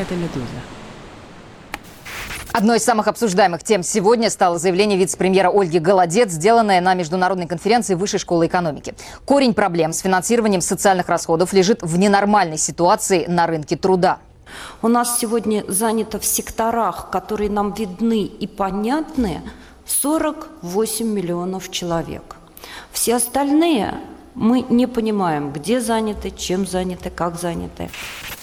Это «Медуза». Одной из самых обсуждаемых тем сегодня стало заявление вице-премьера Ольги Голодец, сделанное на международной конференции Высшей школы экономики. Корень проблем с финансированием социальных расходов лежит в ненормальной ситуации на рынке труда. У нас сегодня занято в секторах, которые нам видны и понятны, 48 миллионов человек. Все остальные мы не понимаем, где заняты, чем заняты, как заняты.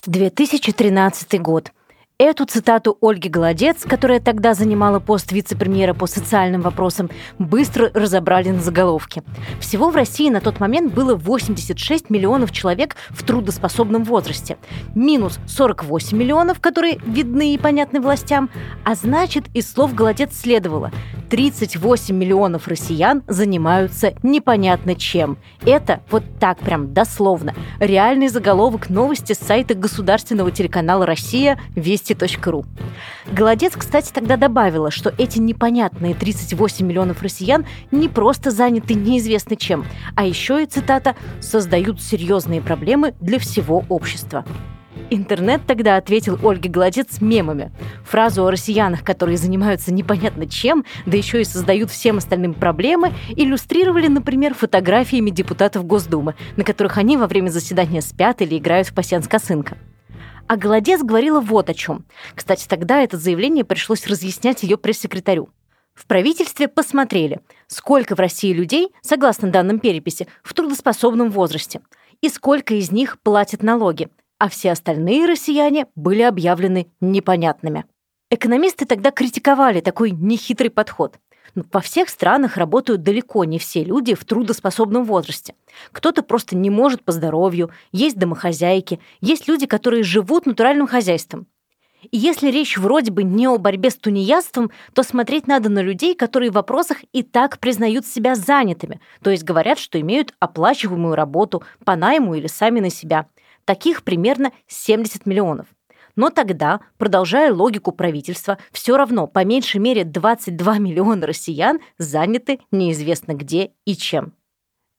2013 год. Эту цитату Ольги Голодец, которая тогда занимала пост вице-премьера по социальным вопросам, быстро разобрали на заголовке. Всего в России на тот момент было 86 миллионов человек в трудоспособном возрасте. Минус 48 миллионов, которые видны и понятны властям. А значит, из слов Голодец следовало, 38 миллионов россиян занимаются непонятно чем. Это вот так прям дословно. Реальный заголовок новости с сайта государственного телеканала «Россия» вести.ру. Голодец, кстати, тогда добавила, что эти непонятные 38 миллионов россиян не просто заняты неизвестно чем, а еще и, цитата, «создают серьезные проблемы для всего общества». Интернет тогда ответил Ольге Голодец мемами. Фразу о россиянах, которые занимаются непонятно чем, да еще и создают всем остальным проблемы, иллюстрировали, например, фотографиями депутатов Госдумы, на которых они во время заседания спят или играют в пасьянс-косынка. А Голодец говорила вот о чем. Кстати, тогда это заявление пришлось разъяснять ее пресс-секретарю. В правительстве посмотрели, сколько в России людей, согласно данным переписи, в трудоспособном возрасте, и сколько из них платят налоги – а все остальные россияне были объявлены непонятными. Экономисты тогда критиковали такой нехитрый подход. Но во всех странах работают далеко не все люди в трудоспособном возрасте. Кто-то просто не может по здоровью, есть домохозяйки, есть люди, которые живут натуральным хозяйством. И если речь вроде бы не о борьбе с тунеядством, то смотреть надо на людей, которые в вопросах и так признают себя занятыми, то есть говорят, что имеют оплачиваемую работу по найму или сами на себя – Таких примерно 70 миллионов. Но тогда, продолжая логику правительства, все равно по меньшей мере 22 миллиона россиян заняты неизвестно где и чем.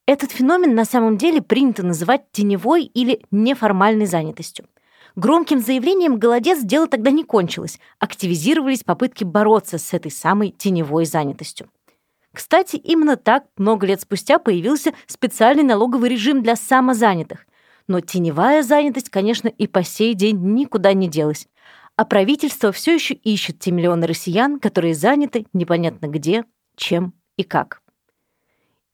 Этот феномен на самом деле принято называть теневой или неформальной занятостью. Громким заявлением «Голодец» дело тогда не кончилось. Активизировались попытки бороться с этой самой теневой занятостью. Кстати, именно так много лет спустя появился специальный налоговый режим для самозанятых – но теневая занятость, конечно, и по сей день никуда не делась. А правительство все еще ищет те миллионы россиян, которые заняты непонятно где, чем и как.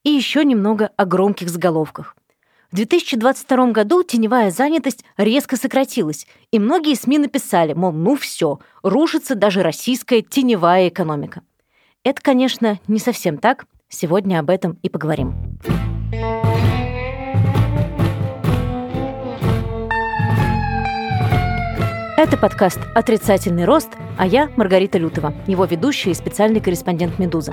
И еще немного о громких заголовках. В 2022 году теневая занятость резко сократилась, и многие СМИ написали, мол, ну все, рушится даже российская теневая экономика. Это, конечно, не совсем так. Сегодня об этом и поговорим. Это подкаст «Отрицательный рост», а я Маргарита Лютова, его ведущая и специальный корреспондент «Медуза».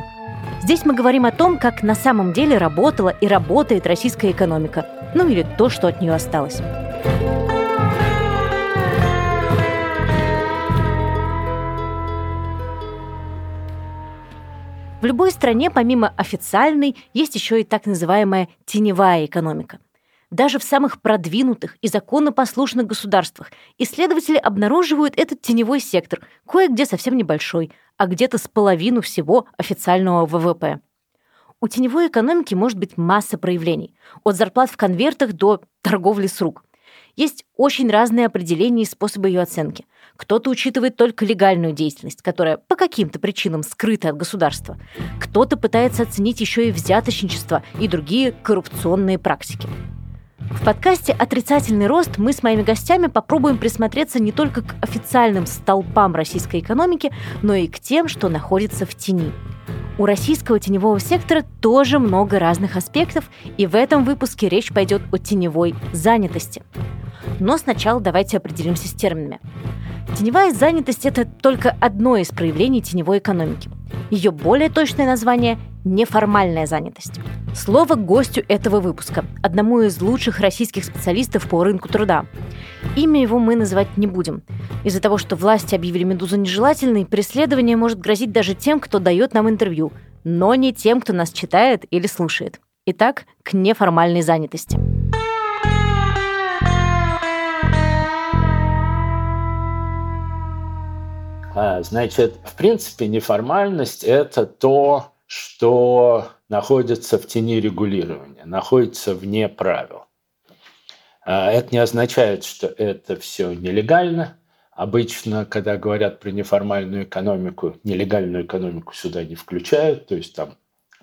Здесь мы говорим о том, как на самом деле работала и работает российская экономика, ну или то, что от нее осталось. В любой стране, помимо официальной, есть еще и так называемая теневая экономика – даже в самых продвинутых и законопослушных государствах исследователи обнаруживают этот теневой сектор, кое-где совсем небольшой, а где-то с половину всего официального ВВП. У теневой экономики может быть масса проявлений, от зарплат в конвертах до торговли с рук. Есть очень разные определения и способы ее оценки. Кто-то учитывает только легальную деятельность, которая по каким-то причинам скрыта от государства. Кто-то пытается оценить еще и взяточничество и другие коррупционные практики. В подкасте «Отрицательный рост» мы с моими гостями попробуем присмотреться не только к официальным столпам российской экономики, но и к тем, что находится в тени. У российского теневого сектора тоже много разных аспектов, и в этом выпуске речь пойдет о теневой занятости. Но сначала давайте определимся с терминами. Теневая занятость – это только одно из проявлений теневой экономики. Ее более точное название – неформальная занятость. Слово гостю этого выпуска, одному из лучших российских специалистов по рынку труда. Имя его мы называть не будем. Из-за того, что власти объявили «Медузу» нежелательной, преследование может грозить даже тем, кто дает нам интервью, но не тем, кто нас читает или слушает. Итак, к неформальной занятости. Значит, в принципе, неформальность – это то, что находится в тени регулирования, находится вне правил. А, это не означает, что это все нелегально. Обычно, когда говорят про неформальную экономику, нелегальную экономику сюда не включают, то есть там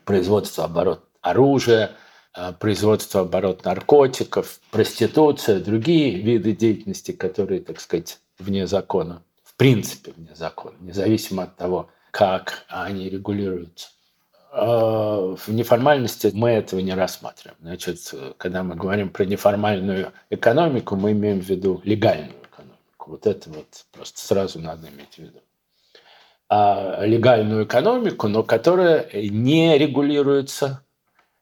производство, оборот оружия, а, производство, оборот наркотиков, проституция, другие виды деятельности, которые, так сказать, вне закона, принципе вне закона, независимо от того, как они регулируются. А, в неформальности мы этого не рассматриваем. Значит, когда мы говорим про неформальную экономику, мы имеем в виду легальную экономику. Вот это вот просто сразу надо иметь в виду. А легальную экономику, но которая не регулируется,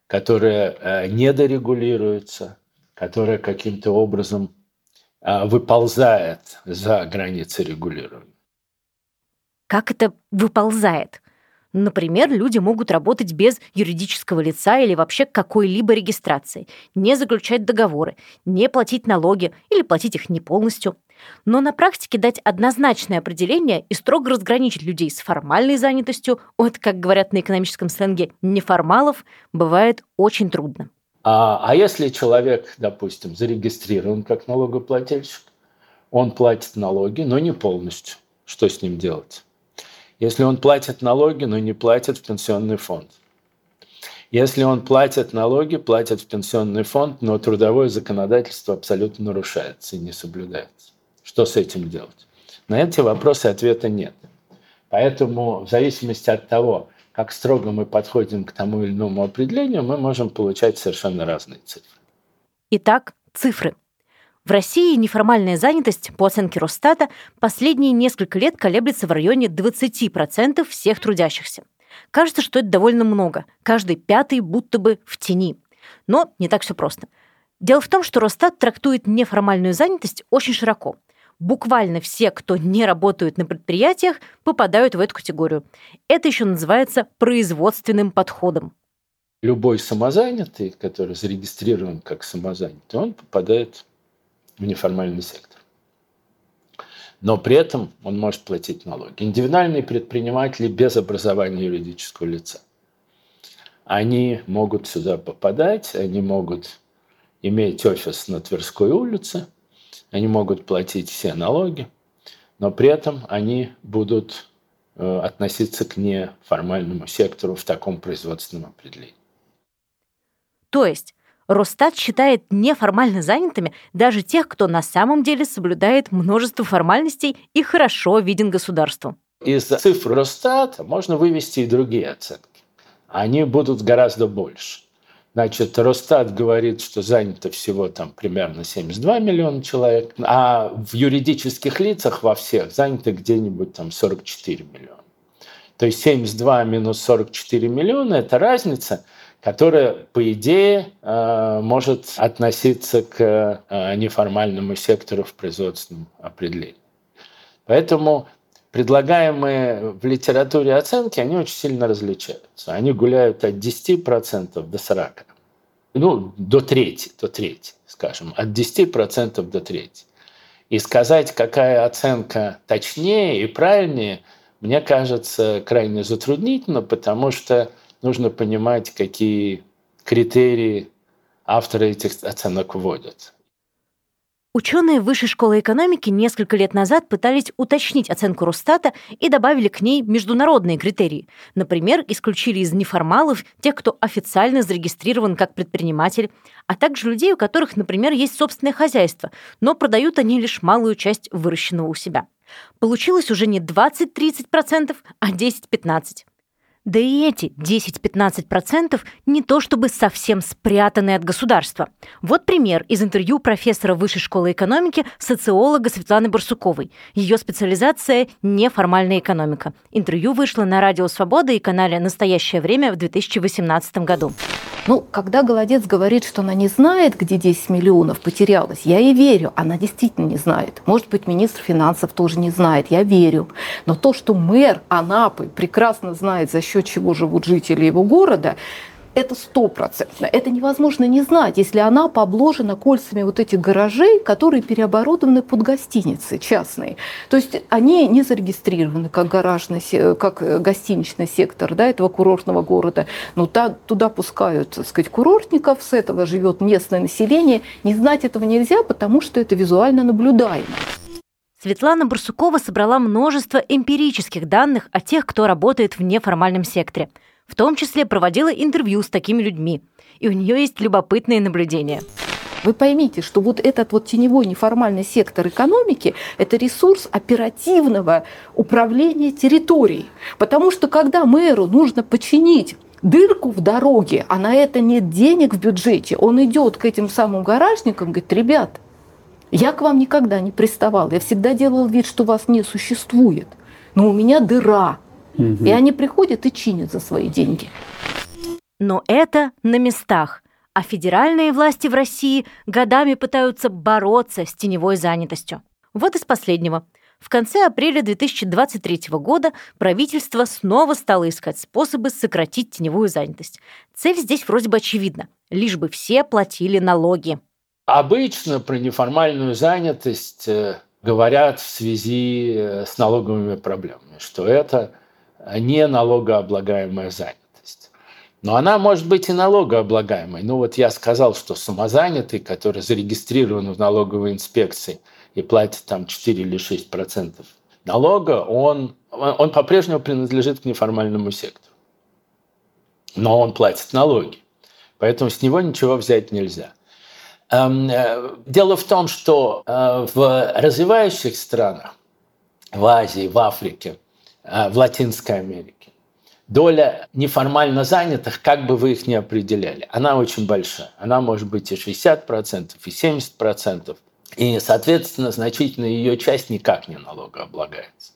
которая э, недорегулируется, которая каким-то образом выползает за границы регулирования. Как это выползает? Например, люди могут работать без юридического лица или вообще какой-либо регистрации, не заключать договоры, не платить налоги или платить их не полностью. Но на практике дать однозначное определение и строго разграничить людей с формальной занятостью от, как говорят на экономическом сленге, неформалов, бывает очень трудно. А, а если человек, допустим, зарегистрирован как налогоплательщик, он платит налоги, но не полностью, что с ним делать? Если он платит налоги, но не платит в пенсионный фонд. Если он платит налоги, платит в пенсионный фонд, но трудовое законодательство абсолютно нарушается и не соблюдается. Что с этим делать? На эти вопросы ответа нет. Поэтому в зависимости от того, как строго мы подходим к тому или иному определению, мы можем получать совершенно разные цифры. Итак, цифры – в России неформальная занятость, по оценке Росстата, последние несколько лет колеблется в районе 20% всех трудящихся. Кажется, что это довольно много. Каждый пятый будто бы в тени. Но не так все просто. Дело в том, что Росстат трактует неформальную занятость очень широко. Буквально все, кто не работают на предприятиях, попадают в эту категорию. Это еще называется производственным подходом. Любой самозанятый, который зарегистрирован как самозанятый, он попадает в неформальный сектор. Но при этом он может платить налоги. Индивидуальные предприниматели без образования юридического лица. Они могут сюда попадать, они могут иметь офис на Тверской улице, они могут платить все налоги, но при этом они будут э, относиться к неформальному сектору в таком производственном определении. То есть Росстат считает неформально занятыми даже тех, кто на самом деле соблюдает множество формальностей и хорошо виден государству. Из цифр Росстата можно вывести и другие оценки. Они будут гораздо больше. Значит, Росстат говорит, что занято всего там примерно 72 миллиона человек, а в юридических лицах во всех занято где-нибудь там 44 миллиона. То есть 72 минус 44 миллиона – это разница – которая, по идее, э, может относиться к э, неформальному сектору в производственном определении. Поэтому предлагаемые в литературе оценки, они очень сильно различаются. Они гуляют от 10% до 40%. Ну, до трети, до трети, скажем, от 10% до трети. И сказать, какая оценка точнее и правильнее, мне кажется крайне затруднительно, потому что нужно понимать, какие критерии авторы этих оценок вводят. Ученые Высшей школы экономики несколько лет назад пытались уточнить оценку Росстата и добавили к ней международные критерии. Например, исключили из неформалов тех, кто официально зарегистрирован как предприниматель, а также людей, у которых, например, есть собственное хозяйство, но продают они лишь малую часть выращенного у себя. Получилось уже не 20-30%, а 10-15%. Да и эти 10-15% не то чтобы совсем спрятаны от государства. Вот пример из интервью профессора Высшей школы экономики, социолога Светланы Барсуковой. Ее специализация – неформальная экономика. Интервью вышло на Радио Свобода и канале «Настоящее время» в 2018 году. Ну, когда Голодец говорит, что она не знает, где 10 миллионов потерялось, я ей верю. Она действительно не знает. Может быть, министр финансов тоже не знает. Я верю. Но то, что мэр Анапы прекрасно знает, за счет чего живут жители его города, Это стопроцентно. Это невозможно не знать, если она пообложена кольцами вот этих гаражей, которые переоборудованы под гостиницы частные. То есть они не зарегистрированы как гаражный, как гостиничный сектор да, этого курортного города. Но та, туда пускают, так сказать, курортников, с этого живет местное население. Не знать этого нельзя, потому что это визуально наблюдаемо. Светлана Барсукова собрала множество эмпирических данных о тех, кто работает в неформальном секторе. В том числе проводила интервью с такими людьми. И у нее есть любопытные наблюдения. Вы поймите, что вот этот вот теневой неформальный сектор экономики – это ресурс оперативного управления территорией. Потому что когда мэру нужно починить дырку в дороге, а на это нет денег в бюджете, он идет к этим самым гаражникам, говорит, ребят, я к вам никогда не приставал. Я всегда делал вид, что вас не существует. Но у меня дыра. Угу. И они приходят и чинят за свои деньги. Но это на местах. А федеральные власти в России годами пытаются бороться с теневой занятостью. Вот из последнего. В конце апреля 2023 года правительство снова стало искать способы сократить теневую занятость. Цель здесь вроде бы очевидна. Лишь бы все платили налоги. Обычно про неформальную занятость э, говорят в связи э, с налоговыми проблемами, что это не налогооблагаемая занятость. Но она может быть и налогооблагаемой. Ну вот я сказал, что самозанятый, который зарегистрирован в налоговой инспекции и платит там 4 или 6 процентов налога, он, он по-прежнему принадлежит к неформальному сектору. Но он платит налоги. Поэтому с него ничего взять нельзя. Эм, э, дело в том, что э, в развивающих странах, в Азии, в Африке, в Латинской Америке, доля неформально занятых, как бы вы их ни определяли, она очень большая. Она может быть и 60%, и 70%. И, соответственно, значительная ее часть никак не налогооблагается.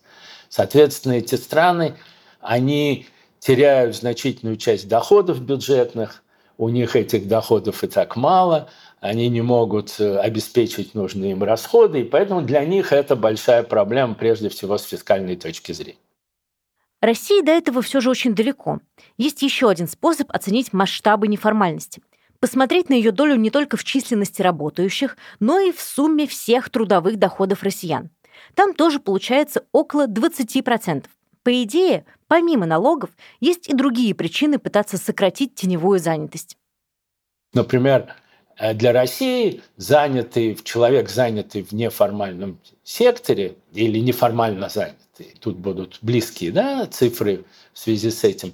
Соответственно, эти страны, они теряют значительную часть доходов бюджетных, у них этих доходов и так мало, они не могут э, обеспечить нужные им расходы, и поэтому для них это большая проблема, прежде всего, с фискальной точки зрения. России до этого все же очень далеко. Есть еще один способ оценить масштабы неформальности. Посмотреть на ее долю не только в численности работающих, но и в сумме всех трудовых доходов россиян. Там тоже получается около 20%. По идее, помимо налогов, есть и другие причины пытаться сократить теневую занятость. Например, для России занятый, человек, занятый в неформальном секторе или неформально занятый, тут будут близкие да, цифры в связи с этим,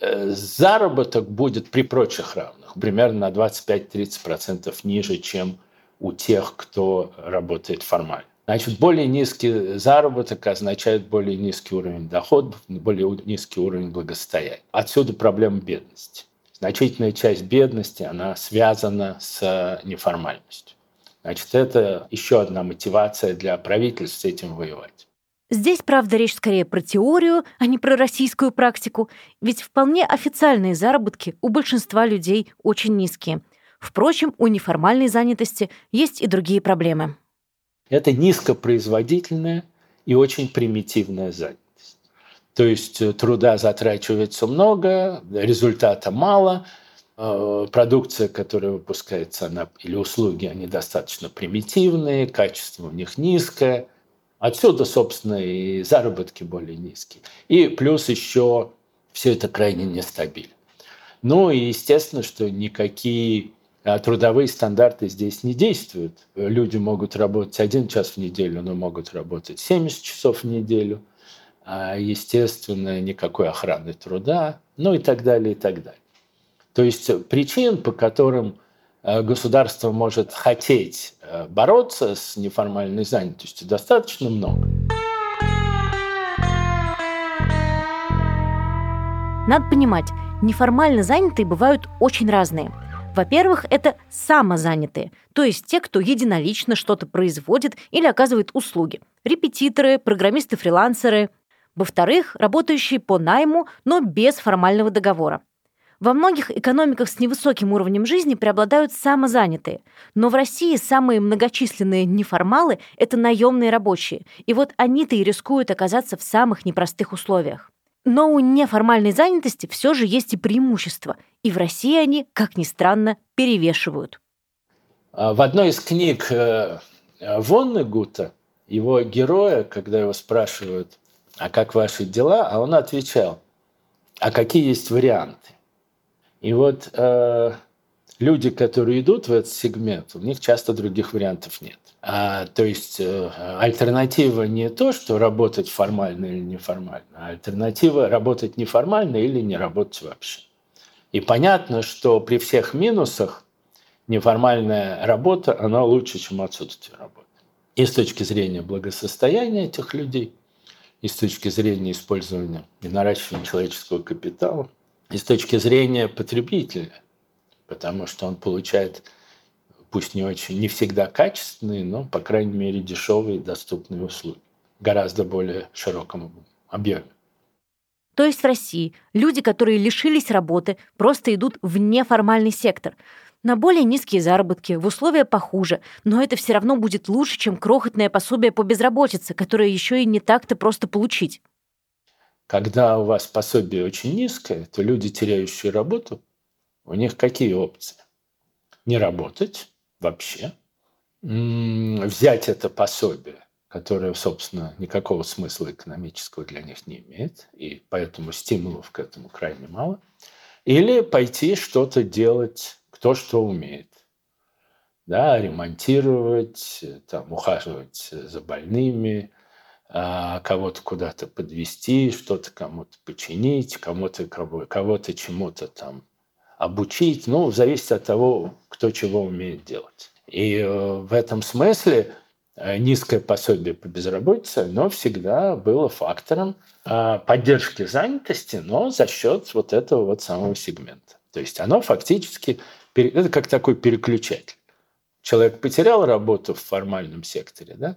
э, заработок будет при прочих равных примерно на 25-30% ниже, чем у тех, кто работает формально. Значит, более низкий заработок означает более низкий уровень доходов, более низкий уровень благосостояния. Отсюда проблема бедности значительная часть бедности, она связана с неформальностью. Значит, это еще одна мотивация для правительств с этим воевать. Здесь, правда, речь скорее про теорию, а не про российскую практику, ведь вполне официальные заработки у большинства людей очень низкие. Впрочем, у неформальной занятости есть и другие проблемы. Это низкопроизводительная и очень примитивная занятость. То есть э, труда затрачивается много, результата мало, э, продукция, которая выпускается, она, или услуги, они достаточно примитивные, качество у них низкое. Отсюда, собственно, и заработки более низкие. И плюс еще все это крайне нестабильно. Ну и естественно, что никакие э, трудовые стандарты здесь не действуют. Люди могут работать один час в неделю, но могут работать 70 часов в неделю – а, естественно, никакой охраны труда, ну и так далее, и так далее. То есть причин, по которым э, государство может хотеть э, бороться с неформальной занятостью, достаточно много. Надо понимать, неформально занятые бывают очень разные. Во-первых, это самозанятые, то есть те, кто единолично что-то производит или оказывает услуги. Репетиторы, программисты-фрилансеры, во-вторых, работающие по найму, но без формального договора. Во многих экономиках с невысоким уровнем жизни преобладают самозанятые, но в России самые многочисленные неформалы – это наемные рабочие, и вот они-то и рискуют оказаться в самых непростых условиях. Но у неформальной занятости все же есть и преимущества, и в России они, как ни странно, перевешивают. А в одной из книг э, Воннегута его героя, когда его спрашивают, а как ваши дела, а он отвечал, а какие есть варианты. И вот э, люди, которые идут в этот сегмент, у них часто других вариантов нет. А, то есть э, альтернатива не то, что работать формально или неформально, а альтернатива работать неформально или не работать вообще. И понятно, что при всех минусах неформальная работа, она лучше, чем отсутствие работы. И с точки зрения благосостояния этих людей, и с точки зрения использования и наращивания человеческого капитала, и с точки зрения потребителя, потому что он получает, пусть не очень, не всегда качественные, но, по крайней мере, дешевые доступные услуги, гораздо более широком объеме. То есть в России люди, которые лишились работы, просто идут в неформальный сектор – на более низкие заработки, в условия похуже, но это все равно будет лучше, чем крохотное пособие по безработице, которое еще и не так-то просто получить. Когда у вас пособие очень низкое, то люди, теряющие работу, у них какие опции? Не работать вообще, взять это пособие, которое, собственно, никакого смысла экономического для них не имеет, и поэтому стимулов к этому крайне мало, или пойти что-то делать кто что умеет. Да, ремонтировать, там, ухаживать за больными, а, кого-то куда-то подвести, что-то кому-то починить, кому-то кого-то чему-то там обучить. Ну, зависит от того, кто чего умеет делать. И э, в этом смысле э, низкое пособие по безработице, но всегда было фактором а, поддержки занятости, но за счет вот этого вот самого сегмента. То есть оно фактически это как такой переключатель. Человек потерял работу в формальном секторе, да,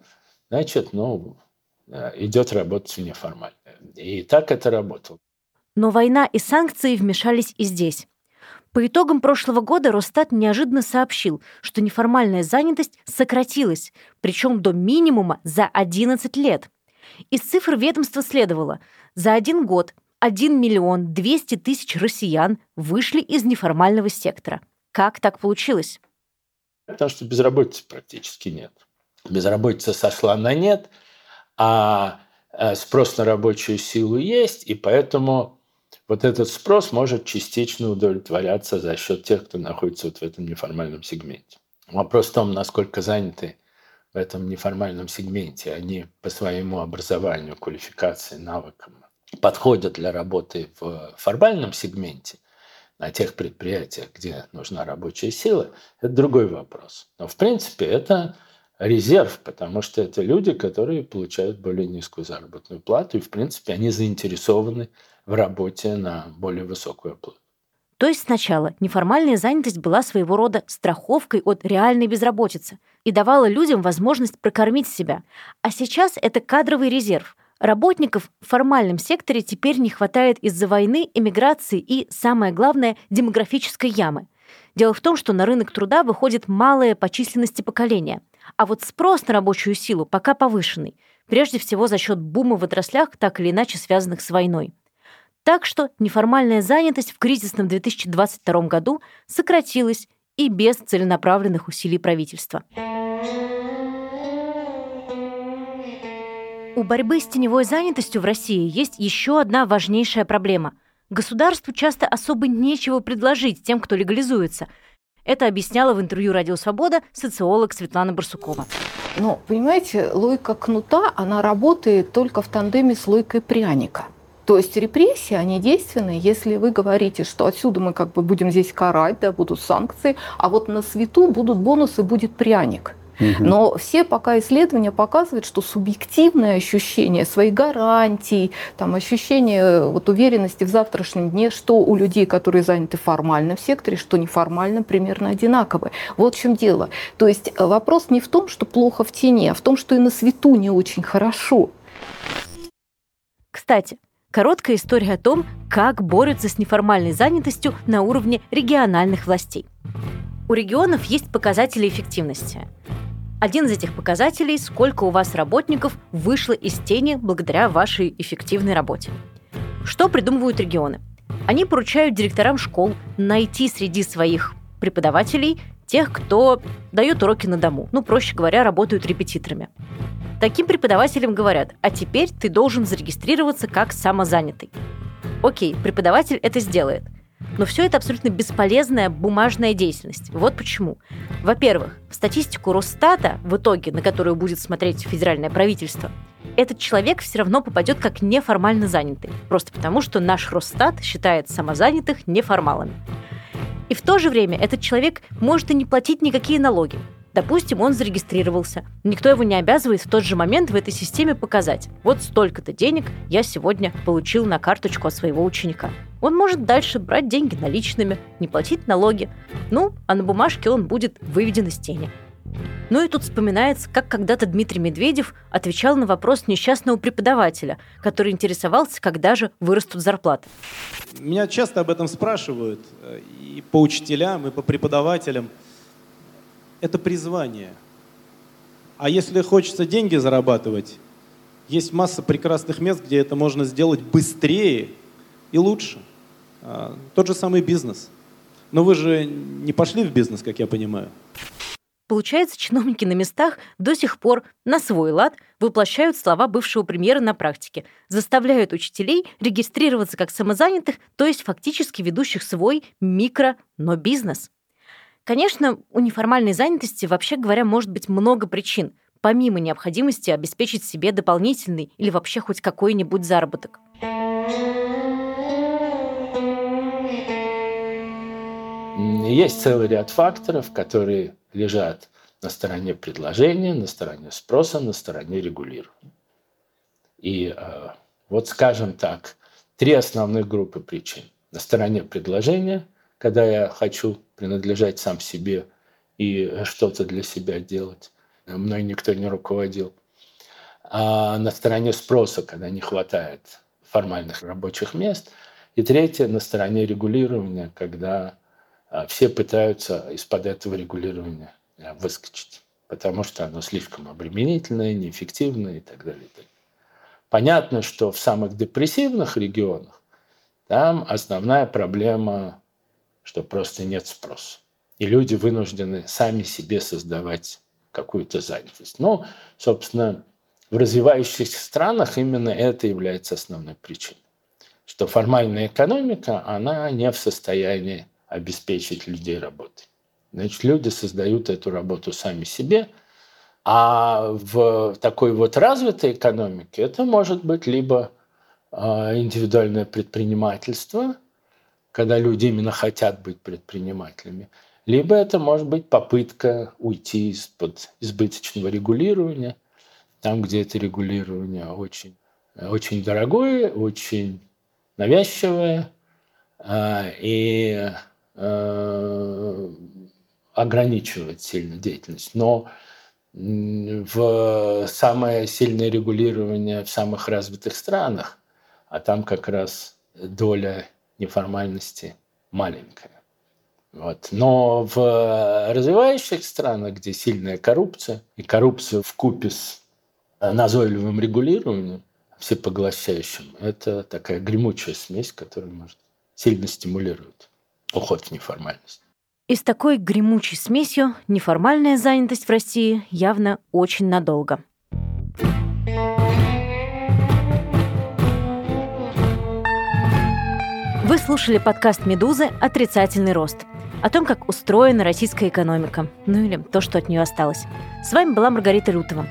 значит, ну, э, идет работать в неформальное. И так это работало. Но война и санкции вмешались и здесь. По итогам прошлого года Росстат неожиданно сообщил, что неформальная занятость сократилась, причем до минимума за 11 лет. Из цифр ведомства следовало, за один год 1 миллион 200 тысяч россиян вышли из неформального сектора – как так получилось? Потому что безработицы практически нет. Безработица сошла на нет, а э, спрос на рабочую силу есть, и поэтому вот этот спрос может частично удовлетворяться за счет тех, кто находится вот в этом неформальном сегменте. Вопрос в том, насколько заняты в этом неформальном сегменте. Они по своему образованию, квалификации, навыкам подходят для работы в формальном сегменте – на тех предприятиях, где нужна рабочая сила, это другой вопрос. Но в принципе это резерв, потому что это люди, которые получают более низкую заработную плату, и в принципе они заинтересованы в работе на более высокую оплату. То есть сначала неформальная занятость была своего рода страховкой от реальной безработицы и давала людям возможность прокормить себя. А сейчас это кадровый резерв, Работников в формальном секторе теперь не хватает из-за войны, эмиграции и, самое главное, демографической ямы. Дело в том, что на рынок труда выходит малое по численности поколение, а вот спрос на рабочую силу пока повышенный, прежде всего за счет бума в отраслях, так или иначе связанных с войной. Так что неформальная занятость в кризисном 2022 году сократилась и без целенаправленных усилий правительства. У борьбы с теневой занятостью в России есть еще одна важнейшая проблема. Государству часто особо нечего предложить тем, кто легализуется. Это объясняла в интервью «Радио Свобода» социолог Светлана Барсукова. Ну, понимаете, логика кнута, она работает только в тандеме с логикой пряника. То есть репрессии, они действенны, если вы говорите, что отсюда мы как бы будем здесь карать, да, будут санкции, а вот на свету будут бонусы, будет пряник. Но все пока исследования показывают, что субъективное ощущение своей гарантий, там, ощущение вот, уверенности в завтрашнем дне, что у людей, которые заняты в формальном секторе, что неформальном, примерно одинаковые. Вот в чем дело. То есть э, вопрос не в том, что плохо в тени, а в том, что и на свету не очень хорошо. Кстати, короткая история о том, как борются с неформальной занятостью на уровне региональных властей. У регионов есть показатели эффективности. Один из этих показателей – сколько у вас работников вышло из тени благодаря вашей эффективной работе. Что придумывают регионы? Они поручают директорам школ найти среди своих преподавателей тех, кто дает уроки на дому. Ну, проще говоря, работают репетиторами. Таким преподавателям говорят, а теперь ты должен зарегистрироваться как самозанятый. Окей, преподаватель это сделает. Но все это абсолютно бесполезная бумажная деятельность. Вот почему. Во-первых, в статистику Росстата, в итоге, на которую будет смотреть федеральное правительство, этот человек все равно попадет как неформально занятый. Просто потому, что наш Росстат считает самозанятых неформалами. И в то же время этот человек может и не платить никакие налоги. Допустим, он зарегистрировался. Никто его не обязывает в тот же момент в этой системе показать. Вот столько-то денег я сегодня получил на карточку от своего ученика. Он может дальше брать деньги наличными, не платить налоги. Ну, а на бумажке он будет выведен из тени. Ну и тут вспоминается, как когда-то Дмитрий Медведев отвечал на вопрос несчастного преподавателя, который интересовался, когда же вырастут зарплаты. Меня часто об этом спрашивают э, и по учителям, и по преподавателям – это призвание. А если хочется деньги зарабатывать, есть масса прекрасных мест, где это можно сделать быстрее и лучше. А, тот же самый бизнес. Но вы же не пошли в бизнес, как я понимаю. Получается, чиновники на местах до сих пор на свой лад воплощают слова бывшего премьера на практике, заставляют учителей регистрироваться как самозанятых, то есть фактически ведущих свой микро, но бизнес. Конечно, у неформальной занятости, вообще говоря, может быть много причин, помимо необходимости обеспечить себе дополнительный или вообще хоть какой-нибудь заработок. Есть целый ряд факторов, которые лежат на стороне предложения, на стороне спроса, на стороне регулирования. И э, вот, скажем так, три основных группы причин. На стороне предложения – когда я хочу принадлежать сам себе и что-то для себя делать. Мной никто не руководил. А на стороне спроса, когда не хватает формальных рабочих мест. И третье, на стороне регулирования, когда а, все пытаются из-под этого регулирования а, выскочить, потому что оно слишком обременительное, неэффективное и так далее. Понятно, что в самых депрессивных регионах там основная проблема что просто нет спроса. И люди вынуждены сами себе создавать какую-то занятость. Но, собственно, в развивающихся странах именно это является основной причиной. Что формальная экономика, она не в состоянии обеспечить людей работой. Значит, люди создают эту работу сами себе, а в такой вот развитой экономике это может быть либо а, индивидуальное предпринимательство – когда люди именно хотят быть предпринимателями. Либо это может быть попытка уйти из-под избыточного регулирования, там, где это регулирование очень, очень дорогое, очень навязчивое а, и а, ограничивает сильно деятельность. Но в самое сильное регулирование в самых развитых странах, а там как раз доля неформальности маленькая. Вот. Но в развивающих странах, где сильная коррупция, и коррупция в купе с назойливым регулированием, всепоглощающим, это такая гремучая смесь, которая может сильно стимулирует уход в неформальность. И с такой гремучей смесью неформальная занятость в России явно очень надолго. Вы слушали подкаст «Медузы. Отрицательный рост» о том, как устроена российская экономика, ну или то, что от нее осталось. С вами была Маргарита Лютова.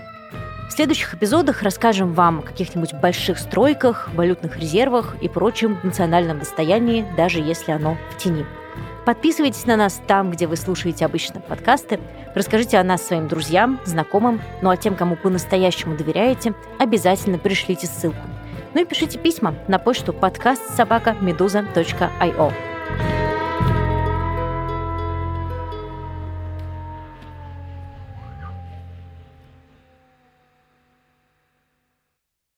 В следующих эпизодах расскажем вам о каких-нибудь больших стройках, валютных резервах и прочем национальном достоянии, даже если оно в тени. Подписывайтесь на нас там, где вы слушаете обычно подкасты. Расскажите о нас своим друзьям, знакомым, ну а тем, кому по-настоящему доверяете, обязательно пришлите ссылку – ну и пишите письма на почту подкаст собака медуза.io.